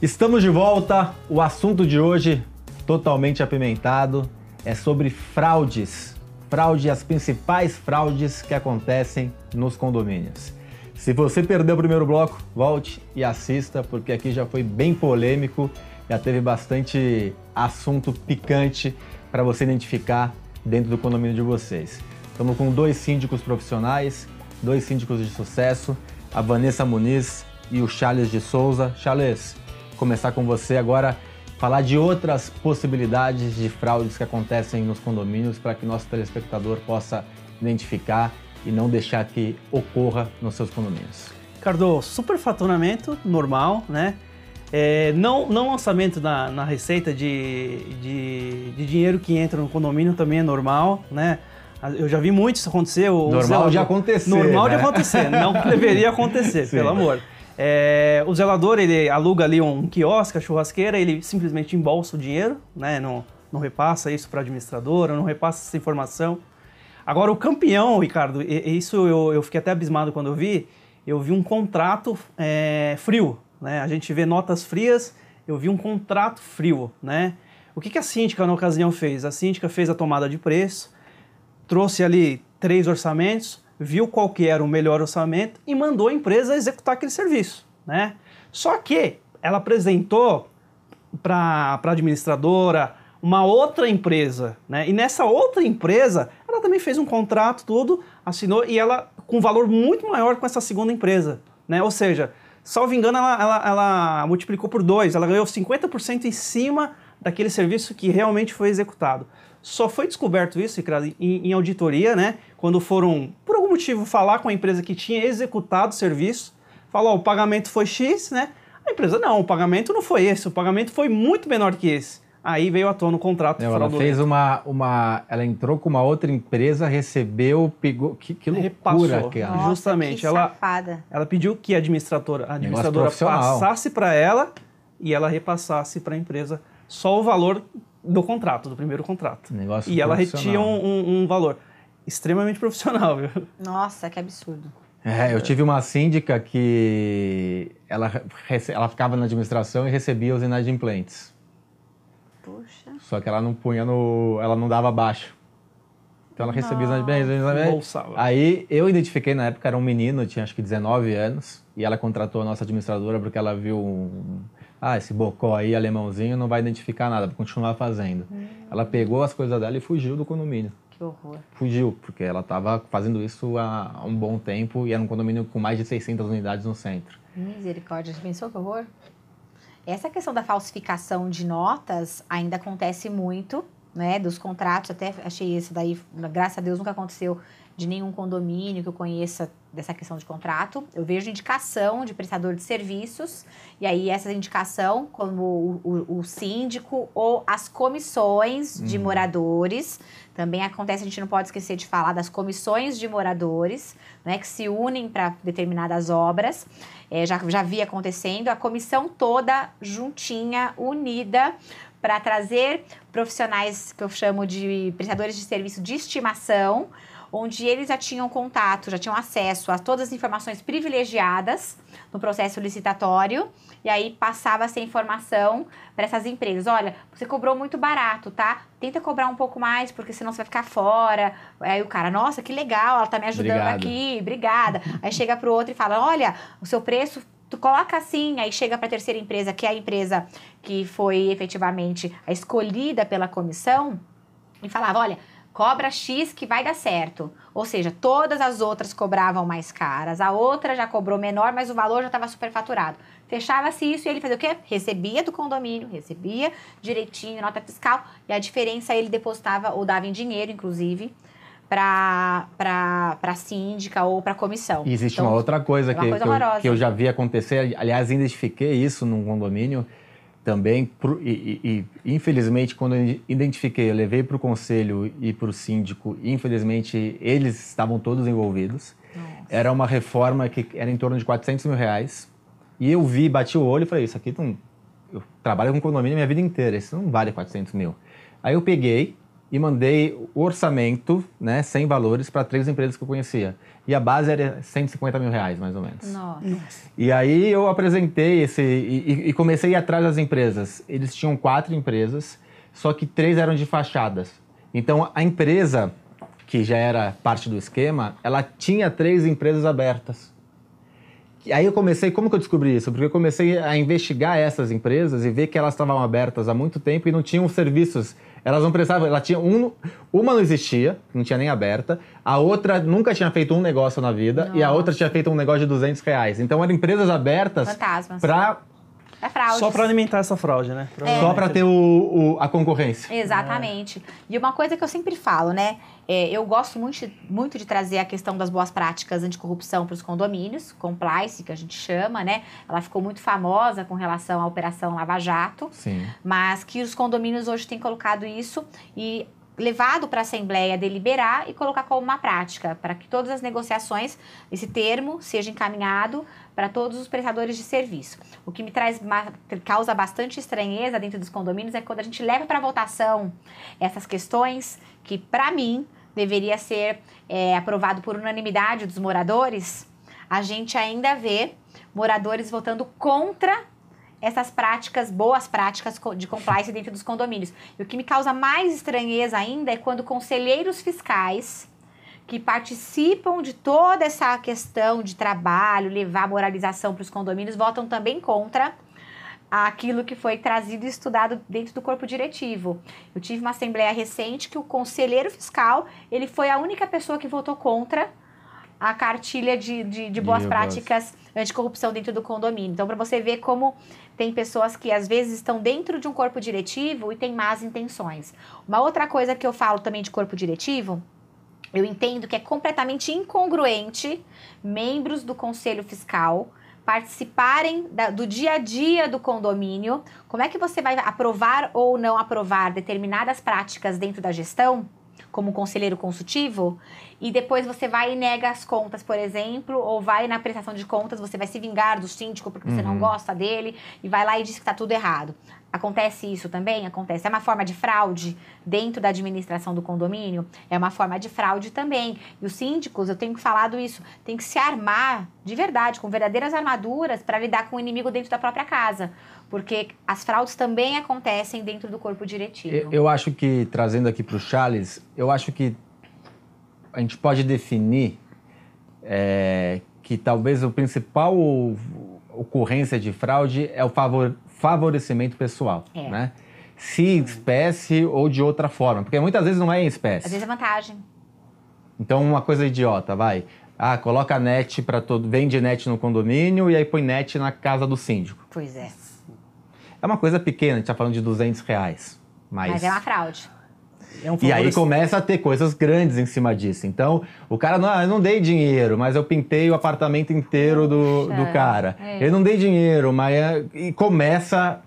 Estamos de volta. O assunto de hoje, totalmente apimentado, é sobre fraudes. Fraude, as principais fraudes que acontecem nos condomínios. Se você perdeu o primeiro bloco, volte e assista, porque aqui já foi bem polêmico, já teve bastante assunto picante para você identificar dentro do condomínio de vocês. Estamos com dois síndicos profissionais, dois síndicos de sucesso, a Vanessa Muniz e o Charles de Souza. Charles, começar com você agora, falar de outras possibilidades de fraudes que acontecem nos condomínios para que nosso telespectador possa identificar e não deixar que ocorra nos seus condomínios. Ricardo, superfaturamento normal, né? É, não, não lançamento na, na receita de, de, de, dinheiro que entra no condomínio também é normal, né? Eu já vi muito isso acontecer. normal de acontecer. Normal né? de acontecer, não deveria acontecer, Sim. pelo amor. É, o zelador, ele aluga ali um quiosque, a churrasqueira, ele simplesmente embolsa o dinheiro, né? Não, não repassa isso para a administradora, não repassa essa informação. Agora, o campeão, Ricardo, isso eu, eu fiquei até abismado quando eu vi, eu vi um contrato é, frio, né? A gente vê notas frias, eu vi um contrato frio, né? O que, que a síndica na ocasião fez? A síndica fez a tomada de preço, trouxe ali três orçamentos, viu qual que era o melhor orçamento e mandou a empresa executar aquele serviço, né? Só que ela apresentou para a administradora uma outra empresa, né? E nessa outra empresa, ela também fez um contrato, tudo, assinou e ela com um valor muito maior com essa segunda empresa, né? Ou seja, salvo engano, ela, ela, ela multiplicou por dois, ela ganhou 50% em cima daquele serviço que realmente foi executado. Só foi descoberto isso, em, em auditoria, né? Quando foram, por algum motivo, falar com a empresa que tinha executado o serviço, falou, oh, o pagamento foi X, né? A empresa, não, o pagamento não foi esse, o pagamento foi muito menor que esse. Aí veio à tona o contrato não, Ela fez uma, uma. Ela entrou com uma outra empresa, recebeu, pegou. Que, que loucura, que ela. Justamente. Ela, ela pediu que a administradora, a administradora passasse para ela e ela repassasse para a empresa só o valor do contrato, do primeiro contrato. Negócio e ela retinha um, um, um valor extremamente profissional, viu? Nossa, que absurdo. É, eu tive uma síndica que ela, ela ficava na administração e recebia os inadimplentes. Puxa. Só que ela não punha no. ela não dava baixo. Então ela recebia os inadimplentes. Aí eu identifiquei na época, era um menino, tinha acho que 19 anos, e ela contratou a nossa administradora porque ela viu um. Ah, esse bocó aí, alemãozinho, não vai identificar nada, vai continuar fazendo. Hum. Ela pegou as coisas dela e fugiu do condomínio. Que horror. Fugiu, porque ela estava fazendo isso há um bom tempo e era um condomínio com mais de 600 unidades no centro. Misericórdia, você pensou que horror? Essa questão da falsificação de notas ainda acontece muito, né? Dos contratos, até achei isso daí, graças a Deus, nunca aconteceu de nenhum condomínio que eu conheça dessa questão de contrato. Eu vejo indicação de prestador de serviços, e aí essa indicação, como o, o, o síndico ou as comissões de uhum. moradores, também acontece, a gente não pode esquecer de falar das comissões de moradores, né, que se unem para determinadas obras é, já, já via acontecendo, a comissão toda juntinha, unida, para trazer profissionais que eu chamo de prestadores de serviço de estimação, onde eles já tinham contato, já tinham acesso a todas as informações privilegiadas no processo licitatório, e aí passava essa informação para essas empresas. Olha, você cobrou muito barato, tá? Tenta cobrar um pouco mais, porque senão você vai ficar fora. Aí o cara, nossa, que legal, ela tá me ajudando Obrigado. aqui, obrigada. aí chega pro outro e fala: olha, o seu preço tu coloca assim, aí chega para a terceira empresa, que é a empresa que foi efetivamente a escolhida pela comissão, e falava: olha, cobra X que vai dar certo. Ou seja, todas as outras cobravam mais caras, a outra já cobrou menor, mas o valor já estava superfaturado. Fechava-se isso e ele fazia o quê? Recebia do condomínio, recebia direitinho, nota fiscal, e a diferença ele depositava ou dava em dinheiro, inclusive, para a síndica ou para a comissão. E existe então, uma outra coisa, é uma que, coisa que, eu, que eu já vi acontecer, aliás, identifiquei isso num condomínio, também, e, e, infelizmente, quando eu identifiquei, eu levei para o conselho e para o síndico, infelizmente, eles estavam todos envolvidos. Nossa. Era uma reforma que era em torno de 400 mil reais. E eu vi, bati o olho e falei, isso aqui não... Eu trabalho com condomínio minha vida inteira, isso não vale 400 mil. Aí eu peguei, e mandei o orçamento, né, sem valores, para três empresas que eu conhecia. E a base era 150 mil reais, mais ou menos. Nossa. E aí eu apresentei esse. E, e comecei a ir atrás das empresas. Eles tinham quatro empresas, só que três eram de fachadas. Então a empresa, que já era parte do esquema, ela tinha três empresas abertas. E aí eu comecei, como que eu descobri isso? Porque eu comecei a investigar essas empresas e ver que elas estavam abertas há muito tempo e não tinham serviços elas não prestavam, ela tinha um, uma não existia, não tinha nem aberta, a outra nunca tinha feito um negócio na vida Nossa. e a outra tinha feito um negócio de 200 reais. Então eram empresas abertas para é fraude. Só para alimentar essa fraude, né? É. Só para ter o, o, a concorrência. Exatamente. É. E uma coisa que eu sempre falo, né? É, eu gosto muito, muito de trazer a questão das boas práticas anticorrupção para os condomínios, compliance, que a gente chama, né? Ela ficou muito famosa com relação à Operação Lava Jato. Sim. Mas que os condomínios hoje têm colocado isso e levado para a Assembleia deliberar e colocar como uma prática, para que todas as negociações, esse termo, seja encaminhado para todos os prestadores de serviço. O que me traz causa bastante estranheza dentro dos condomínios é quando a gente leva para votação essas questões que, para mim, deveria ser é, aprovado por unanimidade dos moradores, a gente ainda vê moradores votando contra essas práticas, boas práticas de compliance dentro dos condomínios. E o que me causa mais estranheza ainda é quando conselheiros fiscais que participam de toda essa questão de trabalho, levar moralização para os condomínios, votam também contra aquilo que foi trazido e estudado dentro do corpo diretivo. Eu tive uma assembleia recente que o conselheiro fiscal, ele foi a única pessoa que votou contra a cartilha de, de, de boas Meu práticas Deus. Anticorrupção dentro do condomínio. Então, para você ver como tem pessoas que às vezes estão dentro de um corpo diretivo e têm más intenções. Uma outra coisa que eu falo também de corpo diretivo, eu entendo que é completamente incongruente membros do conselho fiscal participarem da, do dia a dia do condomínio. Como é que você vai aprovar ou não aprovar determinadas práticas dentro da gestão? Como conselheiro consultivo, e depois você vai e nega as contas, por exemplo, ou vai na prestação de contas, você vai se vingar do síndico porque você uhum. não gosta dele, e vai lá e diz que está tudo errado. Acontece isso também? Acontece. É uma forma de fraude dentro da administração do condomínio? É uma forma de fraude também. E os síndicos, eu tenho falado isso, tem que se armar de verdade, com verdadeiras armaduras para lidar com o inimigo dentro da própria casa. Porque as fraudes também acontecem dentro do corpo diretivo. Eu, eu acho que, trazendo aqui para o Charles, eu acho que a gente pode definir é, que talvez o principal ocorrência de fraude é o favor, favorecimento pessoal, é. né? Se em espécie ou de outra forma, porque muitas vezes não é em espécie. Às vezes é vantagem. Então, uma coisa idiota, vai. Ah, coloca net para todo. Vende net no condomínio e aí põe net na casa do síndico. Pois é. É uma coisa pequena, a gente tá falando de 200 reais. Mas, mas é uma fraude. É um e aí começa a ter coisas grandes em cima disso. Então, o cara, não, eu não dei dinheiro, mas eu pintei o apartamento inteiro do, do cara. É. Eu não dei dinheiro, mas... É, e começa...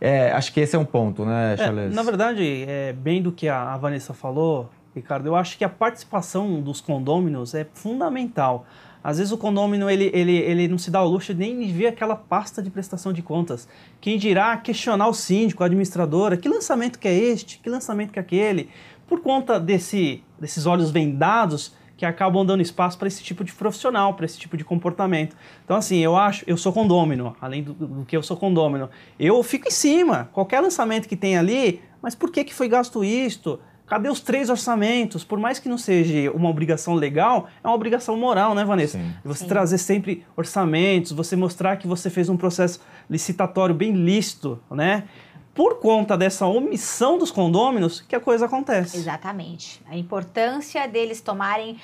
É, acho que esse é um ponto, né, Charles? É, na verdade, é, bem do que a, a Vanessa falou, Ricardo, eu acho que a participação dos condôminos é fundamental. Às vezes o condomínio ele, ele, ele não se dá o luxo nem de ver aquela pasta de prestação de contas. Quem dirá questionar o síndico, a administradora, que lançamento que é este, que lançamento que é aquele. Por conta desse, desses olhos vendados que acabam dando espaço para esse tipo de profissional, para esse tipo de comportamento. Então, assim, eu acho, eu sou condômino, além do, do, que eu sou condômino, eu fico em cima. Qualquer lançamento que tem ali, mas por que, que foi gasto isto? Cadê os três orçamentos? Por mais que não seja uma obrigação legal, é uma obrigação moral, né, Vanessa? Sim. Você Sim. trazer sempre orçamentos, você mostrar que você fez um processo licitatório bem lícito, né? Por conta dessa omissão dos condôminos que a coisa acontece. Exatamente. A importância deles tomarem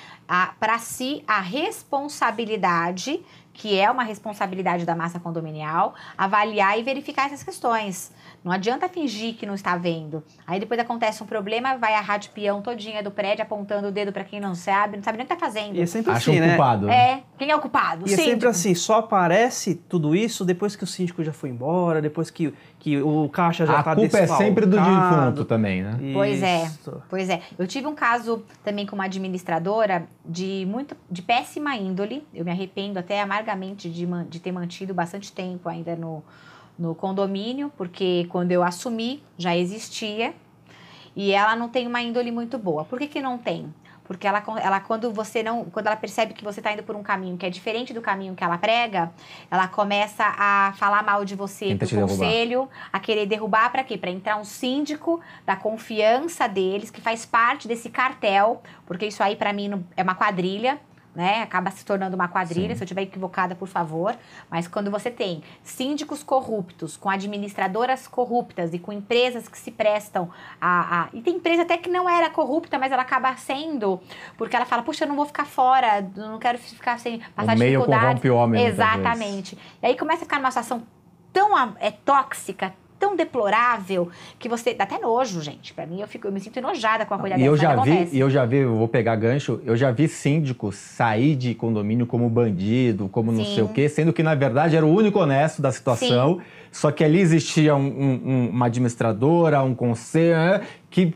para si a responsabilidade, que é uma responsabilidade da massa condominial, avaliar e verificar essas questões. Não adianta fingir que não está vendo. Aí depois acontece um problema, vai a rádio peão todinha do prédio apontando o dedo para quem não sabe, não sabe nem o que está fazendo. E é sempre Acha assim, né? culpado. É, quem é o culpado? E é sempre assim, só aparece tudo isso depois que o síndico já foi embora, depois que, que o caixa já está A culpa é sempre do defunto também, né? Pois é, pois é. Eu tive um caso também com uma administradora de muito de péssima índole. Eu me arrependo até amargamente de, de ter mantido bastante tempo ainda no no condomínio, porque quando eu assumi já existia. e ela não tem uma índole muito boa. Por que, que não tem? Porque ela, ela quando você não, quando ela percebe que você está indo por um caminho que é diferente do caminho que ela prega, ela começa a falar mal de você Tenta pro te derrubar. conselho, a querer derrubar para quê? Para entrar um síndico da confiança deles que faz parte desse cartel, porque isso aí para mim não- é uma quadrilha. Né? Acaba se tornando uma quadrilha, Sim. se eu estiver equivocada, por favor. Mas quando você tem síndicos corruptos, com administradoras corruptas e com empresas que se prestam a, a- E tem empresa até que não era corrupta, mas ela acaba sendo, porque ela fala, puxa, eu não vou ficar fora, não quero ficar sem passar o meio dificuldades. corrompe o homem. Exatamente. E aí começa a ficar numa situação tão é, tóxica, tão deplorável, que você dá até nojo, gente. Pra mim, eu, fico, eu me sinto enojada com a coisa E eu já vi, acontece. e eu já vi, eu vou pegar gancho, eu já vi síndicos sair de condomínio como bandido, como não Sim. sei o quê, sendo que na verdade era o único honesto da situação, só que ali existia um- um- um- uma administradora, um conselho, né, que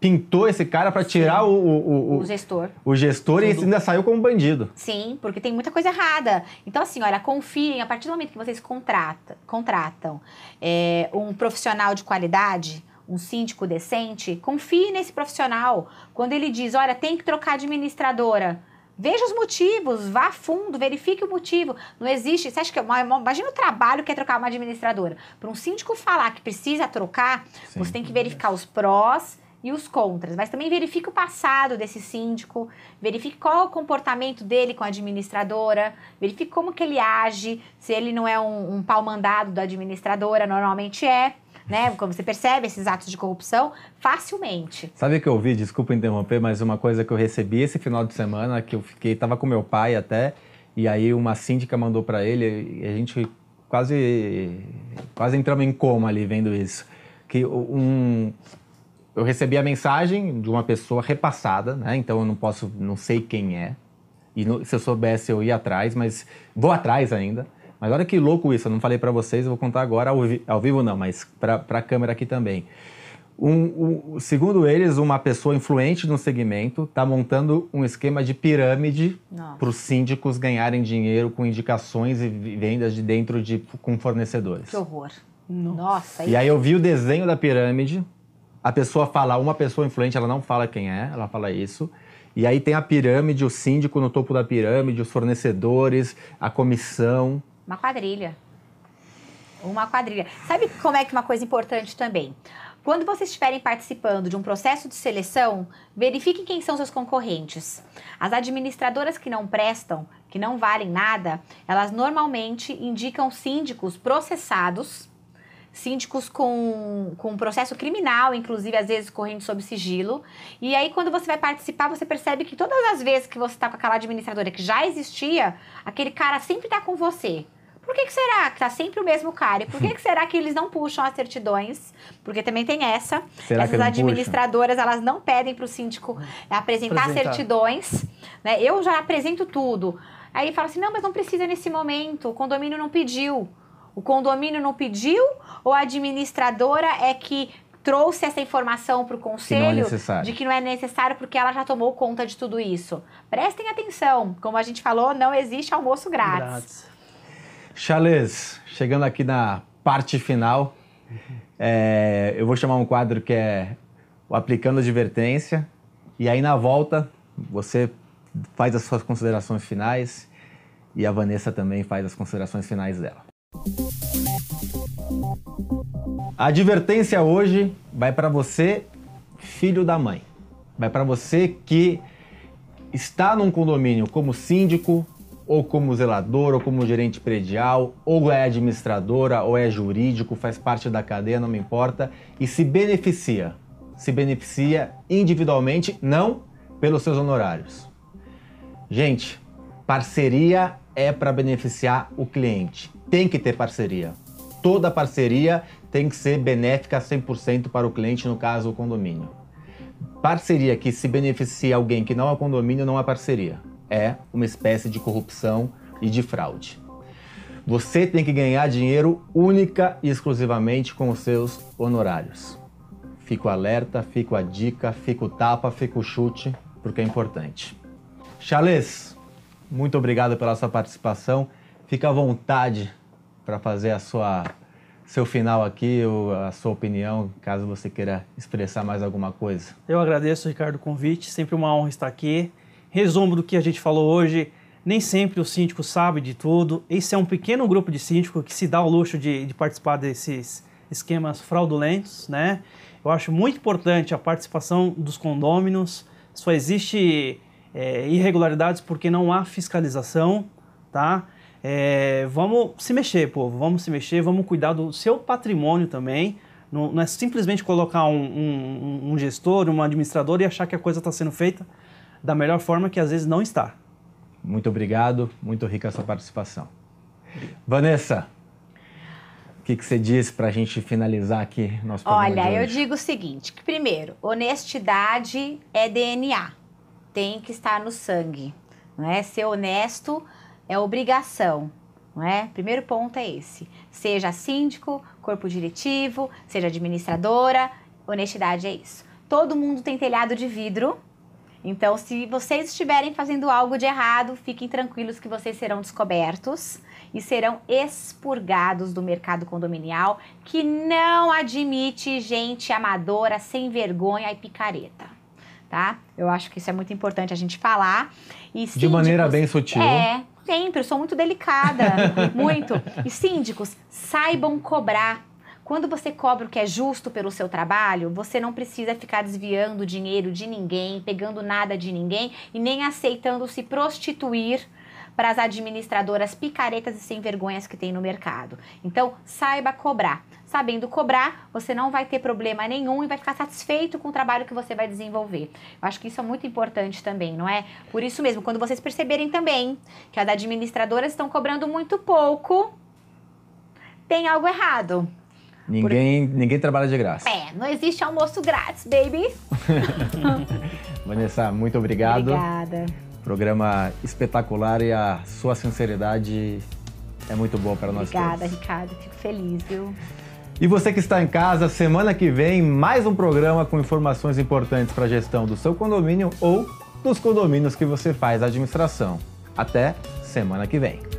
pintou esse cara para tirar o, o, O o, gestor. o gestor e Tudo. ainda saiu como bandido. Sim, porque tem muita coisa errada. Então, assim, olha, confiem, a partir do momento que vocês contrata, contratam é, um profissional de qualidade, um síndico decente, confie nesse profissional. Quando ele diz, olha, tem que trocar administradora. Veja os motivos, vá a fundo, verifique o motivo. Não existe. Você acha que. Imagina o trabalho que é trocar uma administradora. Para um síndico falar que precisa trocar, Sim. você tem que verificar os prós e os contras, mas também verifique o passado desse síndico, verifique qual é o comportamento dele com a administradora, verifique como que ele age, se ele não é um, um pau mandado da administradora, normalmente é, né? Como você percebe esses atos de corrupção facilmente. Sabe o que eu vi? Desculpa interromper, mas uma coisa que eu recebi esse final de semana, que eu fiquei, tava com meu pai até, e aí uma síndica mandou para ele, e a gente quase, quase entramos em coma ali vendo isso. Que um, eu recebi a mensagem de uma pessoa repassada, né? Então eu não posso, não sei quem é. E no- se eu soubesse eu ia atrás, mas vou atrás ainda. Mas olha que louco isso, eu não falei para vocês, eu vou contar agora ao, vi- ao vivo não, mas para a câmera aqui também. Um- um- segundo eles, uma pessoa influente no segmento está montando um esquema de pirâmide Nossa. para os síndicos ganharem dinheiro com indicações e vendas de dentro de com fornecedores. Que horror. Não. Nossa, E aí eu vi o desenho da pirâmide, a pessoa fala, uma pessoa influente, ela não fala quem é, ela fala isso. E aí tem a pirâmide, o síndico no topo da pirâmide, os fornecedores, a comissão. Uma quadrilha. Uma quadrilha. Sabe como é que uma coisa importante também? Quando vocês estiverem participando de um processo de seleção, verifiquem quem são seus concorrentes. As administradoras que não prestam, que não valem nada, elas normalmente indicam síndicos processados, síndicos com, com processo criminal, inclusive às vezes correndo sob sigilo. E aí, quando você vai participar, você percebe que todas as vezes que você está com aquela administradora que já existia, aquele cara sempre está com você. Por que, que será que tá sempre o mesmo cara? E por que, que será que eles não puxam as certidões? Porque também tem essa. Será Essas administradoras, elas não pedem para o síndico apresentar Apresentar. certidões. Né? Eu já apresento tudo. Aí ele fala assim, não, mas não precisa nesse momento, o condomínio não pediu. O condomínio não pediu ou a administradora é que trouxe essa informação para o Que não é conselho necessário. de que não é necessário porque ela já tomou conta de tudo isso. Prestem atenção, como a gente falou, não existe almoço grátis. Grátis. Charles, chegando aqui na parte final, é, eu vou chamar um quadro que é o Aplicando Advertência. E aí, na volta, você faz as suas considerações finais e a Vanessa também faz as considerações finais dela. A advertência hoje vai para você, filho da mãe. Vai para você que está num condomínio como síndico, ou como zelador, ou como gerente predial, ou é administradora, ou é jurídico, faz parte da cadeia, não me importa, e se beneficia. Se beneficia individualmente, não pelos seus honorários. Gente, parceria é para beneficiar o cliente. Tem que ter parceria. Toda parceria tem que ser benéfica 100% para o cliente, no caso, o condomínio. Parceria que se beneficia alguém que não é condomínio não é parceria. É uma espécie de corrupção e de fraude. Você tem que ganhar dinheiro única e exclusivamente com os seus honorários. Fico alerta, fico a dica, fico tapa, fico chute, porque é importante. Charles, muito obrigado pela sua participação. Fica à vontade para fazer a sua seu final aqui, a sua opinião, caso você queira expressar mais alguma coisa. Eu agradeço, Ricardo, o convite. Sempre uma honra estar aqui. Resumo do que a gente falou hoje. Nem sempre o síndico sabe de tudo. Esse é um pequeno grupo de síndico que se dá o luxo de, de participar desses esquemas fraudulentos, né? Eu acho muito importante a participação dos condôminos. Só existe é, irregularidades porque não há fiscalização, tá? É, vamos se mexer, povo, vamos se mexer, vamos cuidar do seu patrimônio também. Não, não é simplesmente colocar um, um, um, gestor, um administrador e achar que a coisa está sendo feita da melhor forma que às vezes não está. Muito obrigado, muito rica a sua participação. Vanessa, o que, que você diz para a gente finalizar aqui nosso programa? Olha, eu digo o seguinte: que primeiro, honestidade é DNA, tem que estar no sangue, não é? Ser honesto é obrigação, não é? Primeiro ponto é esse. Seja síndico, corpo diretivo, seja administradora, honestidade é isso. Todo mundo tem telhado de vidro, então se vocês estiverem fazendo algo de errado, fiquem tranquilos que vocês serão descobertos e serão expurgados do mercado condominial que não admite gente amadora, sem vergonha e picareta. Tá? Eu acho que isso é muito importante a gente falar. E síndicos, de maneira bem sutil. É, Sempre, eu sou muito delicada, muito. E síndicos, saibam cobrar. Quando você cobra o que é justo pelo seu trabalho, você não precisa ficar desviando dinheiro de ninguém, pegando nada de ninguém e nem aceitando se prostituir para as administradoras picaretas e sem vergonhas que tem no mercado. Então, saiba cobrar. Sabendo cobrar, você não vai ter problema nenhum e vai ficar satisfeito com o trabalho que você vai desenvolver. Eu acho que isso é muito importante também, não é? Por isso mesmo, quando vocês perceberem também que as administradoras estão cobrando muito pouco, tem algo errado. Ninguém, Por... ninguém trabalha de graça. É, não existe almoço grátis, baby. Vanessa, muito obrigado. Obrigada. Programa espetacular e a sua sinceridade é muito boa para nós Obrigada, todos. Ricardo. Fico feliz, viu? E você que está em casa, semana que vem, mais um programa com informações importantes para a gestão do seu condomínio ou dos condomínios que você faz a administração. Até semana que vem.